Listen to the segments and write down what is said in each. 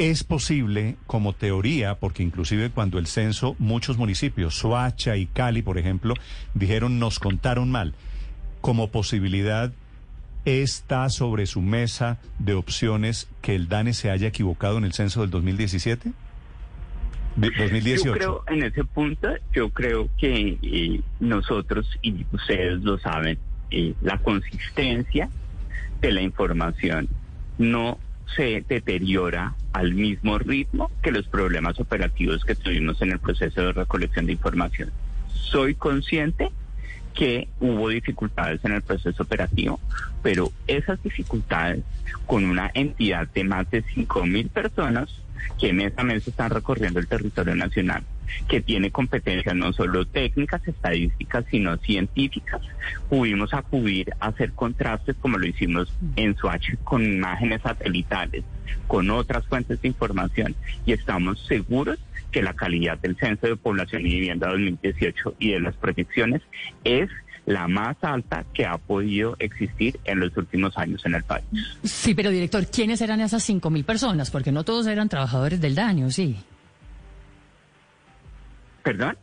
¿Es posible, como teoría, porque inclusive cuando el censo, muchos municipios, Soacha y Cali, por ejemplo, dijeron nos contaron mal, como posibilidad está sobre su mesa de opciones que el DANE se haya equivocado en el censo del 2017? De- 2018. Yo creo, en ese punto, yo creo que eh, nosotros, y ustedes lo saben, eh, la consistencia de la información no se deteriora al mismo ritmo que los problemas operativos que tuvimos en el proceso de recolección de información. Soy consciente que hubo dificultades en el proceso operativo, pero esas dificultades con una entidad de más de 5 mil personas que mes a mes están recorriendo el territorio nacional, que tiene competencias no solo técnicas, estadísticas, sino científicas. Pudimos acudir a hacer contrastes como lo hicimos en Swatch con imágenes satelitales, con otras fuentes de información y estamos seguros que la calidad del Censo de Población y Vivienda 2018 y de las proyecciones es la más alta que ha podido existir en los últimos años en el país. Sí, pero director, ¿quiénes eran esas cinco mil personas? Porque no todos eran trabajadores del daño, sí. ¿Perdón?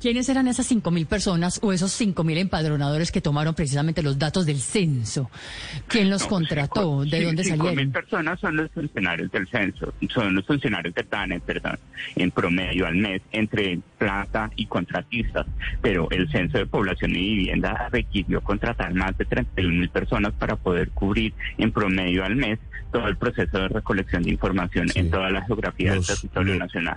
¿Quiénes eran esas cinco mil personas o esos cinco mil empadronadores que tomaron precisamente los datos del censo? ¿Quién los No, contrató? cinco- ¿De dónde cinco mil salieron? personas son los funcionarios del censo, son los funcionarios del DANE, perdón, en promedio al mes, entre plata y contratistas. Pero el censo de población y vivienda requirió contratar más de 31 mil personas para poder cubrir en promedio al mes todo el proceso de recolección de información en toda la geografía del territorio nacional.